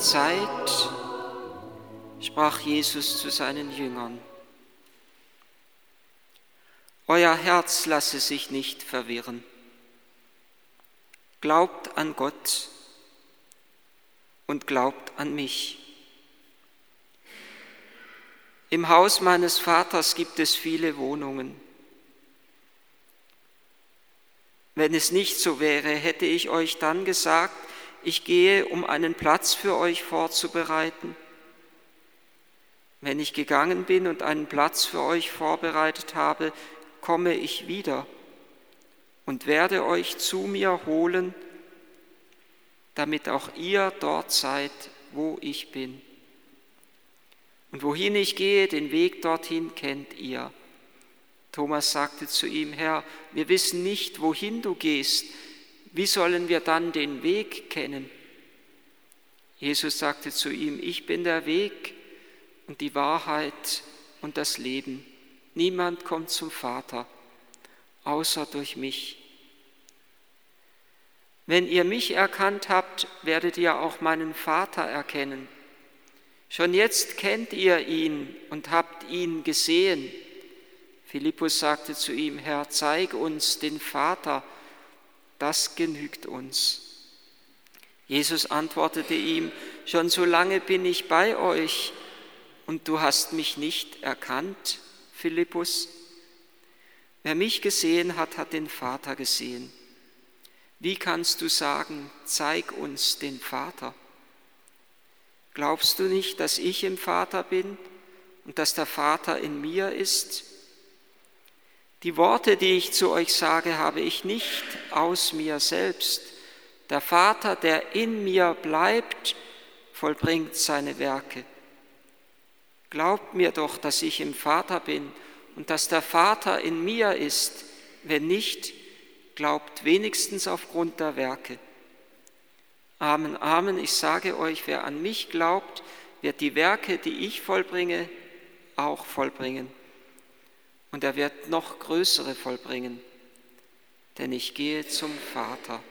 Zeit sprach Jesus zu seinen Jüngern, Euer Herz lasse sich nicht verwirren. Glaubt an Gott und glaubt an mich. Im Haus meines Vaters gibt es viele Wohnungen. Wenn es nicht so wäre, hätte ich euch dann gesagt, ich gehe, um einen Platz für euch vorzubereiten. Wenn ich gegangen bin und einen Platz für euch vorbereitet habe, komme ich wieder und werde euch zu mir holen, damit auch ihr dort seid, wo ich bin. Und wohin ich gehe, den Weg dorthin kennt ihr. Thomas sagte zu ihm, Herr, wir wissen nicht, wohin du gehst. Wie sollen wir dann den Weg kennen? Jesus sagte zu ihm, ich bin der Weg und die Wahrheit und das Leben. Niemand kommt zum Vater, außer durch mich. Wenn ihr mich erkannt habt, werdet ihr auch meinen Vater erkennen. Schon jetzt kennt ihr ihn und habt ihn gesehen. Philippus sagte zu ihm, Herr, zeig uns den Vater, das genügt uns. Jesus antwortete ihm, schon so lange bin ich bei euch und du hast mich nicht erkannt, Philippus. Wer mich gesehen hat, hat den Vater gesehen. Wie kannst du sagen, zeig uns den Vater? Glaubst du nicht, dass ich im Vater bin und dass der Vater in mir ist? Die Worte, die ich zu euch sage, habe ich nicht aus mir selbst. Der Vater, der in mir bleibt, vollbringt seine Werke. Glaubt mir doch, dass ich im Vater bin und dass der Vater in mir ist. Wenn nicht, glaubt wenigstens aufgrund der Werke. Amen, Amen, ich sage euch, wer an mich glaubt, wird die Werke, die ich vollbringe, auch vollbringen und er wird noch größere vollbringen, denn ich gehe zum Vater.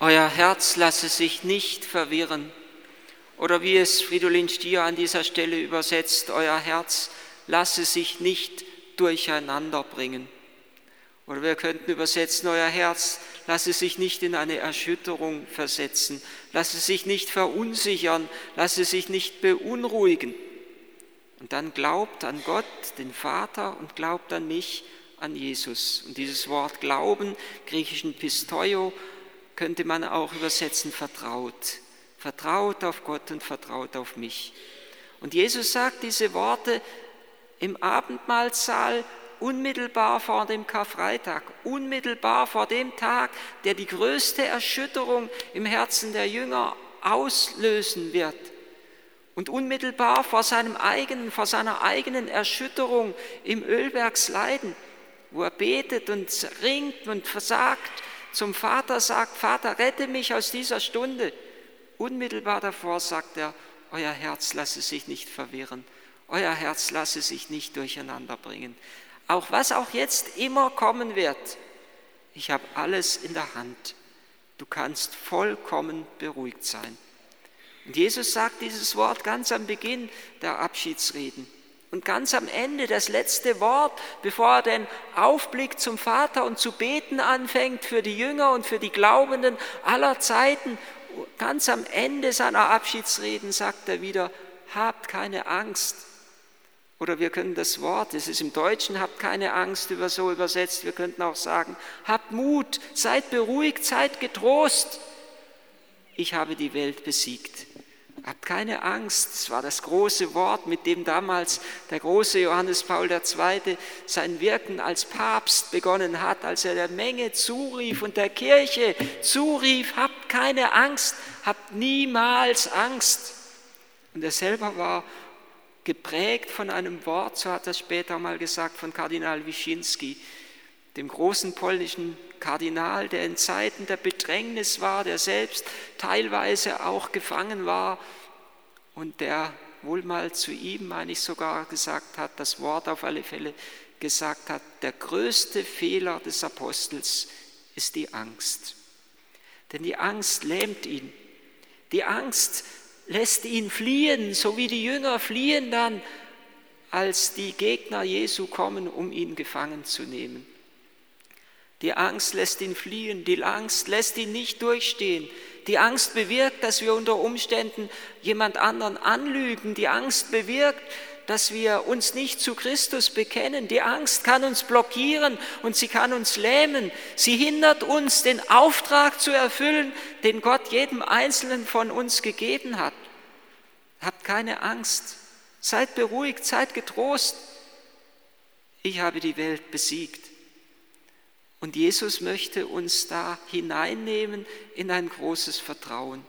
Euer Herz lasse sich nicht verwirren, oder wie es Fridolin Stier an dieser Stelle übersetzt, euer Herz lasse sich nicht durcheinander bringen. Oder wir könnten übersetzen, euer Herz lasse sich nicht in eine Erschütterung versetzen, lasse sich nicht verunsichern, lasse sich nicht beunruhigen. Und dann glaubt an Gott, den Vater, und glaubt an mich, an Jesus. Und dieses Wort Glauben, griechischen Pistoio, könnte man auch übersetzen vertraut. Vertraut auf Gott und vertraut auf mich. Und Jesus sagt diese Worte im Abendmahlsaal unmittelbar vor dem Karfreitag, unmittelbar vor dem Tag, der die größte Erschütterung im Herzen der Jünger auslösen wird und unmittelbar vor, seinem eigenen, vor seiner eigenen Erschütterung im Ölbergsleiden, wo er betet und ringt und versagt, zum Vater sagt, Vater, rette mich aus dieser Stunde. Unmittelbar davor sagt er, euer Herz lasse sich nicht verwirren, euer Herz lasse sich nicht durcheinander bringen. Auch was auch jetzt immer kommen wird, ich habe alles in der Hand. Du kannst vollkommen beruhigt sein. Und Jesus sagt dieses Wort ganz am Beginn der Abschiedsreden. Und ganz am Ende, das letzte Wort, bevor er den Aufblick zum Vater und zu beten anfängt für die Jünger und für die Glaubenden aller Zeiten, ganz am Ende seiner Abschiedsreden sagt er wieder, habt keine Angst. Oder wir können das Wort, es ist im Deutschen, habt keine Angst über so übersetzt, wir könnten auch sagen, habt Mut, seid beruhigt, seid getrost. Ich habe die Welt besiegt. Habt keine Angst, das war das große Wort, mit dem damals der große Johannes Paul II. sein Wirken als Papst begonnen hat, als er der Menge zurief und der Kirche zurief, habt keine Angst, habt niemals Angst. Und er selber war geprägt von einem Wort, so hat er später mal gesagt, von Kardinal Wyszynski, dem großen polnischen Kardinal, der in Zeiten der Bedrängnis war, der selbst teilweise auch gefangen war und der wohl mal zu ihm, meine ich sogar, gesagt hat, das Wort auf alle Fälle gesagt hat, der größte Fehler des Apostels ist die Angst. Denn die Angst lähmt ihn. Die Angst lässt ihn fliehen, so wie die Jünger fliehen dann, als die Gegner Jesu kommen, um ihn gefangen zu nehmen. Die Angst lässt ihn fliehen, die Angst lässt ihn nicht durchstehen. Die Angst bewirkt, dass wir unter Umständen jemand anderen anlügen. Die Angst bewirkt, dass wir uns nicht zu Christus bekennen. Die Angst kann uns blockieren und sie kann uns lähmen. Sie hindert uns, den Auftrag zu erfüllen, den Gott jedem Einzelnen von uns gegeben hat. Habt keine Angst. Seid beruhigt, seid getrost. Ich habe die Welt besiegt. Und Jesus möchte uns da hineinnehmen in ein großes Vertrauen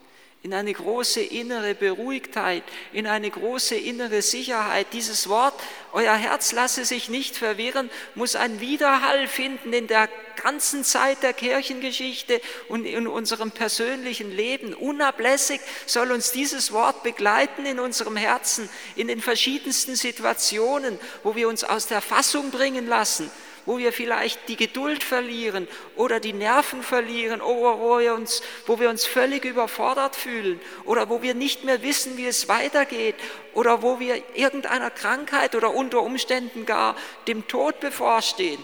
in eine große innere Beruhigtheit, in eine große innere Sicherheit. Dieses Wort, euer Herz lasse sich nicht verwirren, muss einen Widerhall finden in der ganzen Zeit der Kirchengeschichte und in unserem persönlichen Leben. Unablässig soll uns dieses Wort begleiten in unserem Herzen, in den verschiedensten Situationen, wo wir uns aus der Fassung bringen lassen wo wir vielleicht die Geduld verlieren oder die Nerven verlieren oder wo wir uns, wo wir uns völlig überfordert fühlen oder wo wir nicht mehr wissen, wie es weitergeht oder wo wir irgendeiner Krankheit oder unter Umständen gar dem Tod bevorstehen.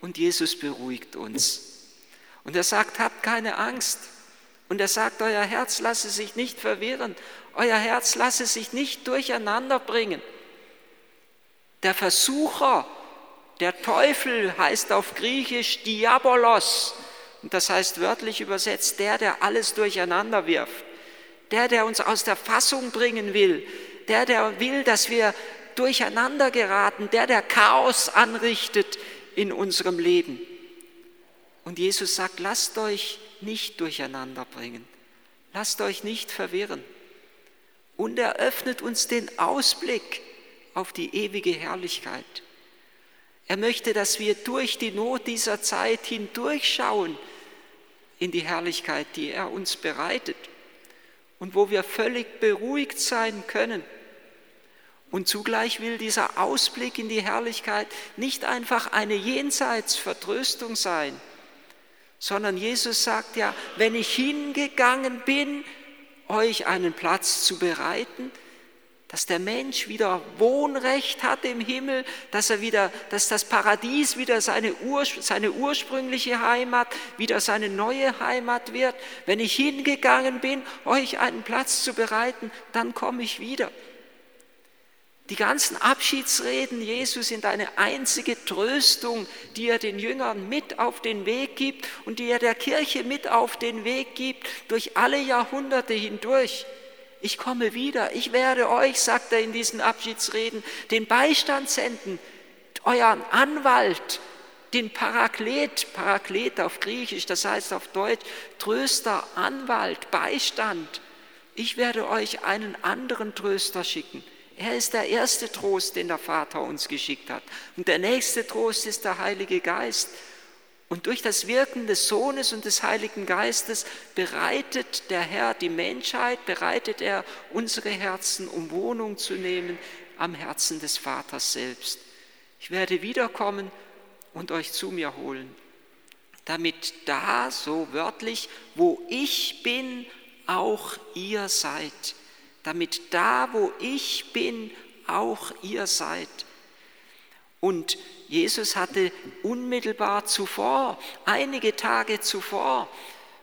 Und Jesus beruhigt uns. Und er sagt, habt keine Angst. Und er sagt, euer Herz lasse sich nicht verwirren, euer Herz lasse sich nicht durcheinander bringen. Der Versucher der Teufel heißt auf Griechisch Diabolos. Und das heißt wörtlich übersetzt der, der alles durcheinander wirft. Der, der uns aus der Fassung bringen will. Der, der will, dass wir durcheinander geraten. Der, der Chaos anrichtet in unserem Leben. Und Jesus sagt, lasst euch nicht durcheinander bringen. Lasst euch nicht verwirren. Und er öffnet uns den Ausblick auf die ewige Herrlichkeit. Er möchte, dass wir durch die Not dieser Zeit hindurchschauen in die Herrlichkeit, die er uns bereitet und wo wir völlig beruhigt sein können. Und zugleich will dieser Ausblick in die Herrlichkeit nicht einfach eine Jenseitsvertröstung sein, sondern Jesus sagt ja, wenn ich hingegangen bin, euch einen Platz zu bereiten, dass der Mensch wieder Wohnrecht hat im Himmel, dass er wieder, dass das Paradies wieder seine, Ur, seine ursprüngliche Heimat, wieder seine neue Heimat wird. Wenn ich hingegangen bin, euch einen Platz zu bereiten, dann komme ich wieder. Die ganzen Abschiedsreden Jesus sind eine einzige Tröstung, die er den Jüngern mit auf den Weg gibt und die er der Kirche mit auf den Weg gibt durch alle Jahrhunderte hindurch. Ich komme wieder, ich werde euch, sagt er in diesen Abschiedsreden, den Beistand senden, euren Anwalt, den Paraklet, Paraklet auf Griechisch, das heißt auf Deutsch Tröster, Anwalt, Beistand. Ich werde euch einen anderen Tröster schicken. Er ist der erste Trost, den der Vater uns geschickt hat. Und der nächste Trost ist der Heilige Geist. Und durch das Wirken des Sohnes und des Heiligen Geistes bereitet der Herr die Menschheit, bereitet er unsere Herzen, um Wohnung zu nehmen am Herzen des Vaters selbst. Ich werde wiederkommen und euch zu mir holen, damit da, so wörtlich, wo ich bin, auch ihr seid. Damit da, wo ich bin, auch ihr seid. Und Jesus hatte unmittelbar zuvor, einige Tage zuvor,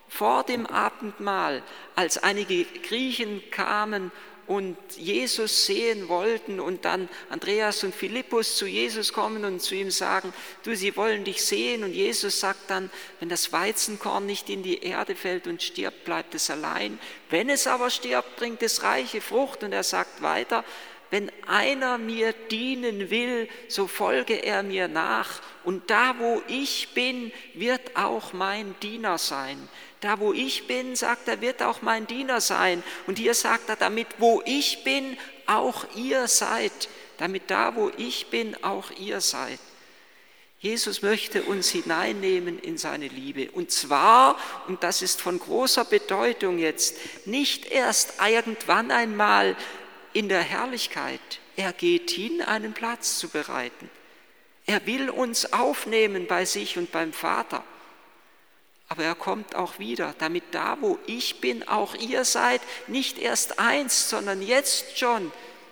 vor dem Abendmahl, als einige Griechen kamen und Jesus sehen wollten und dann Andreas und Philippus zu Jesus kommen und zu ihm sagen, du, sie wollen dich sehen. Und Jesus sagt dann, wenn das Weizenkorn nicht in die Erde fällt und stirbt, bleibt es allein, wenn es aber stirbt, bringt es reiche Frucht. Und er sagt weiter, wenn einer mir dienen will, so folge er mir nach. Und da, wo ich bin, wird auch mein Diener sein. Da, wo ich bin, sagt er, wird auch mein Diener sein. Und hier sagt er, damit, wo ich bin, auch ihr seid. Damit da, wo ich bin, auch ihr seid. Jesus möchte uns hineinnehmen in seine Liebe. Und zwar, und das ist von großer Bedeutung jetzt, nicht erst irgendwann einmal, in der Herrlichkeit. Er geht hin, einen Platz zu bereiten. Er will uns aufnehmen bei sich und beim Vater. aber er kommt auch wieder, damit da, wo ich bin, auch ihr seid, nicht erst eins, sondern jetzt schon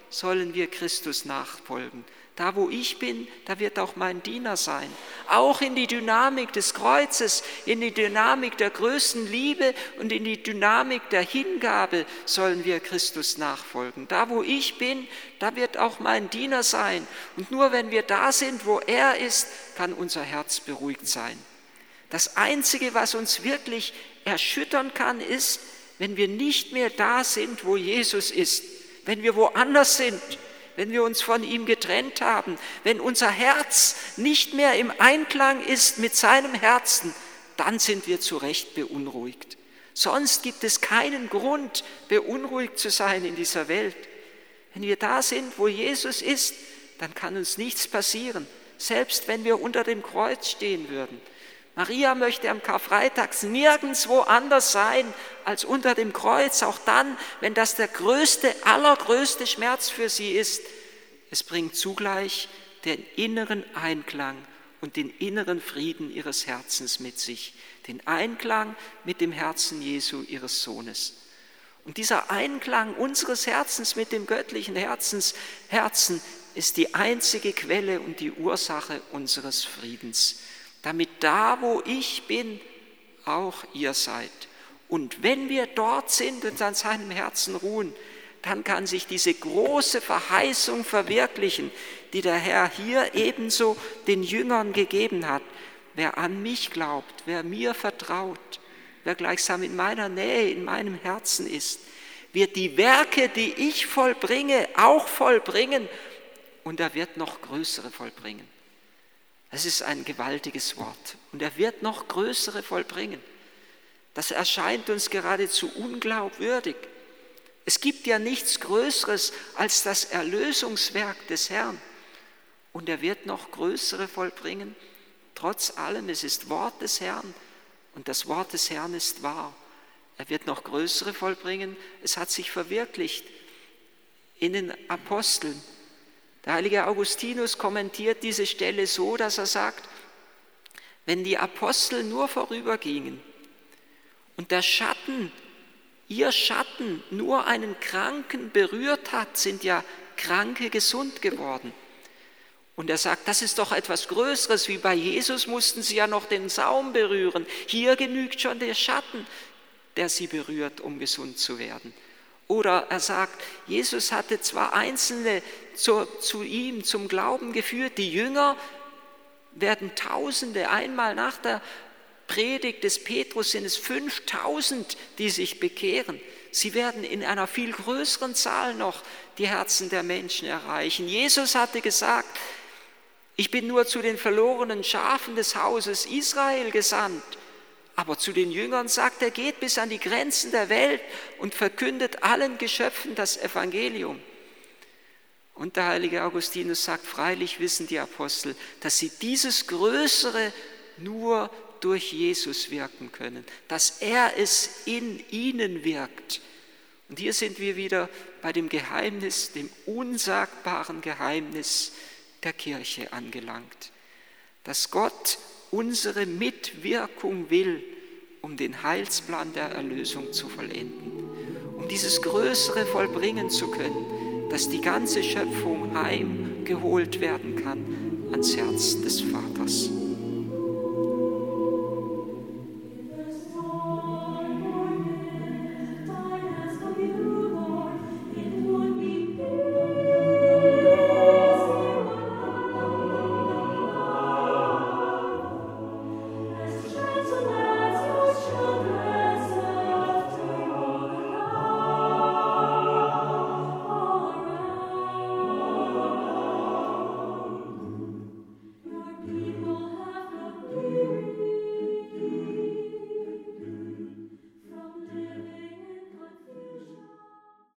sollen wir Christus nachfolgen. Da, wo ich bin, da wird auch mein Diener sein. Auch in die Dynamik des Kreuzes, in die Dynamik der größten Liebe und in die Dynamik der Hingabe sollen wir Christus nachfolgen. Da, wo ich bin, da wird auch mein Diener sein. Und nur wenn wir da sind, wo er ist, kann unser Herz beruhigt sein. Das Einzige, was uns wirklich erschüttern kann, ist, wenn wir nicht mehr da sind, wo Jesus ist, wenn wir woanders sind wenn wir uns von ihm getrennt haben, wenn unser Herz nicht mehr im Einklang ist mit seinem Herzen, dann sind wir zu Recht beunruhigt. Sonst gibt es keinen Grund, beunruhigt zu sein in dieser Welt. Wenn wir da sind, wo Jesus ist, dann kann uns nichts passieren, selbst wenn wir unter dem Kreuz stehen würden. Maria möchte am Karfreitag nirgendwo anders sein als unter dem Kreuz, auch dann, wenn das der größte, allergrößte Schmerz für sie ist. Es bringt zugleich den inneren Einklang und den inneren Frieden ihres Herzens mit sich, den Einklang mit dem Herzen Jesu, ihres Sohnes. Und dieser Einklang unseres Herzens mit dem göttlichen Herzens, Herzen ist die einzige Quelle und die Ursache unseres Friedens damit da, wo ich bin, auch ihr seid. Und wenn wir dort sind und an seinem Herzen ruhen, dann kann sich diese große Verheißung verwirklichen, die der Herr hier ebenso den Jüngern gegeben hat. Wer an mich glaubt, wer mir vertraut, wer gleichsam in meiner Nähe, in meinem Herzen ist, wird die Werke, die ich vollbringe, auch vollbringen und er wird noch größere vollbringen. Es ist ein gewaltiges Wort und er wird noch größere vollbringen. Das erscheint uns geradezu unglaubwürdig. Es gibt ja nichts Größeres als das Erlösungswerk des Herrn und er wird noch größere vollbringen. Trotz allem, es ist Wort des Herrn und das Wort des Herrn ist wahr. Er wird noch größere vollbringen. Es hat sich verwirklicht in den Aposteln. Der heilige Augustinus kommentiert diese Stelle so, dass er sagt, wenn die Apostel nur vorübergingen und der Schatten, ihr Schatten nur einen Kranken berührt hat, sind ja Kranke gesund geworden. Und er sagt, das ist doch etwas Größeres, wie bei Jesus mussten sie ja noch den Saum berühren. Hier genügt schon der Schatten, der sie berührt, um gesund zu werden. Oder er sagt, Jesus hatte zwar Einzelne zu, zu ihm zum Glauben geführt, die Jünger werden Tausende, einmal nach der Predigt des Petrus sind es 5000, die sich bekehren. Sie werden in einer viel größeren Zahl noch die Herzen der Menschen erreichen. Jesus hatte gesagt, ich bin nur zu den verlorenen Schafen des Hauses Israel gesandt. Aber zu den Jüngern sagt er, geht bis an die Grenzen der Welt und verkündet allen Geschöpfen das Evangelium. Und der heilige Augustinus sagt, freilich wissen die Apostel, dass sie dieses Größere nur durch Jesus wirken können, dass er es in ihnen wirkt. Und hier sind wir wieder bei dem Geheimnis, dem unsagbaren Geheimnis der Kirche angelangt, dass Gott unsere Mitwirkung will, um den Heilsplan der Erlösung zu vollenden, um dieses Größere vollbringen zu können, dass die ganze Schöpfung heimgeholt werden kann ans Herz des Vaters.